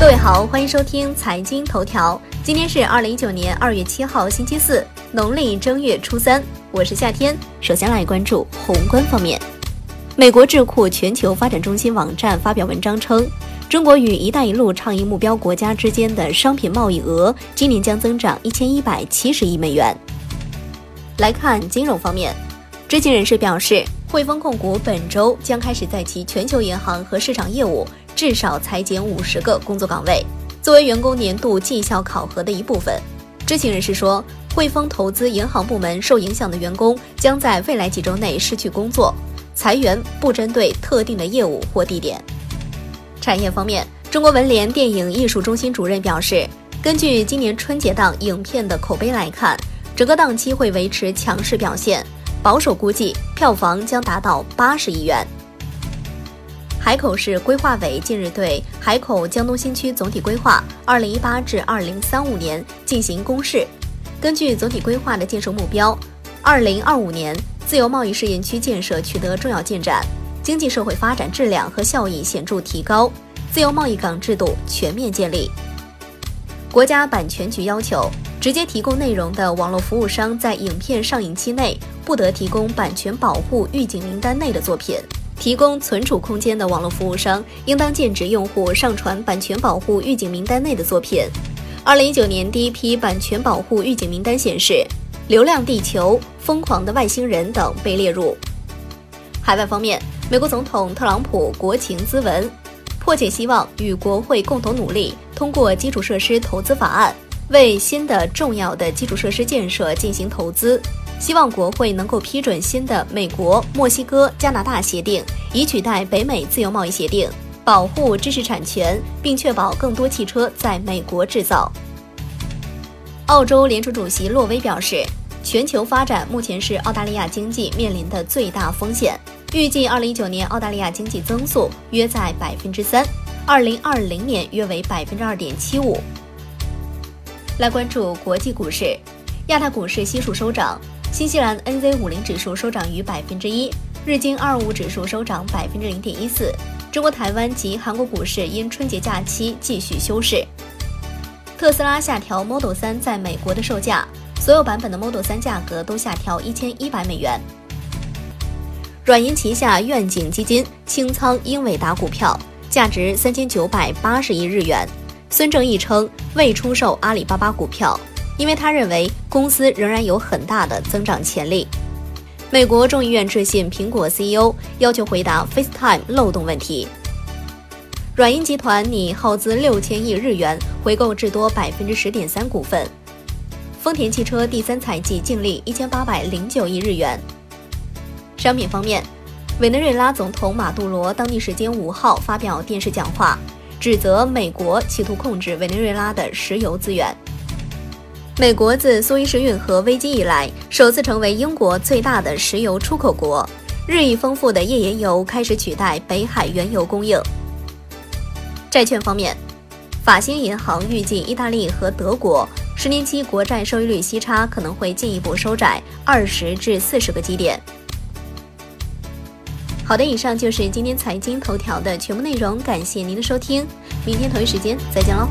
各位好，欢迎收听财经头条。今天是二零一九年二月七号，星期四，农历正月初三。我是夏天。首先来关注宏观方面，美国智库全球发展中心网站发表文章称，中国与“一带一路”倡议目标国家之间的商品贸易额今年将增长一千一百七十亿美元。来看金融方面，知情人士表示，汇丰控股本周将开始在其全球银行和市场业务。至少裁减五十个工作岗位，作为员工年度绩效考核的一部分。知情人士说，汇丰投资银行部门受影响的员工将在未来几周内失去工作，裁员不针对特定的业务或地点。产业方面，中国文联电影艺术中心主任表示，根据今年春节档影片的口碑来看，整个档期会维持强势表现，保守估计票房将达到八十亿元。海口市规划委近日对海口江东新区总体规划（二零一八至二零三五年）进行公示。根据总体规划的建设目标，二零二五年自由贸易试验区建设取得重要进展，经济社会发展质量和效益显著提高，自由贸易港制度全面建立。国家版权局要求，直接提供内容的网络服务商在影片上映期内不得提供版权保护预警名单内的作品。提供存储空间的网络服务商应当禁止用户上传版权保护预警名单内的作品。二零一九年第一批版权保护预警名单显示，《流浪地球》《疯狂的外星人》等被列入。海外方面，美国总统特朗普国情咨文，迫切希望与国会共同努力，通过基础设施投资法案，为新的重要的基础设施建设进行投资。希望国会能够批准新的美国、墨西哥、加拿大协定，以取代北美自由贸易协定，保护知识产权，并确保更多汽车在美国制造。澳洲联储主席洛威表示，全球发展目前是澳大利亚经济面临的最大风险，预计2019年澳大利亚经济增速约在百分之三，2020年约为百分之二点七五。来关注国际股市，亚太股市悉数收涨。新西兰 NZ 五零指数收涨逾百分之一，日经二五指数收涨百分之零点一四。中国台湾及韩国股市因春节假期继续休市。特斯拉下调 Model 三在美国的售价，所有版本的 Model 三价格都下调一千一百美元。软银旗下愿景基金清仓英伟达股票，价值三千九百八十亿日元。孙正义称未出售阿里巴巴股票。因为他认为公司仍然有很大的增长潜力。美国众议院致信苹果 CEO，要求回答 FaceTime 漏洞问题。软银集团拟耗资六千亿日元回购至多百分之十点三股份。丰田汽车第三财季净利一千八百零九亿日元。商品方面，委内瑞拉总统马杜罗当地时间五号发表电视讲话，指责美国企图控制委内瑞拉的石油资源。美国自苏伊士运河危机以来，首次成为英国最大的石油出口国。日益丰富的页岩油开始取代北海原油供应。债券方面，法兴银行预计意大利和德国十年期国债收益率息差可能会进一步收窄二十至四十个基点。好的，以上就是今天财经头条的全部内容，感谢您的收听，明天同一时间再见喽。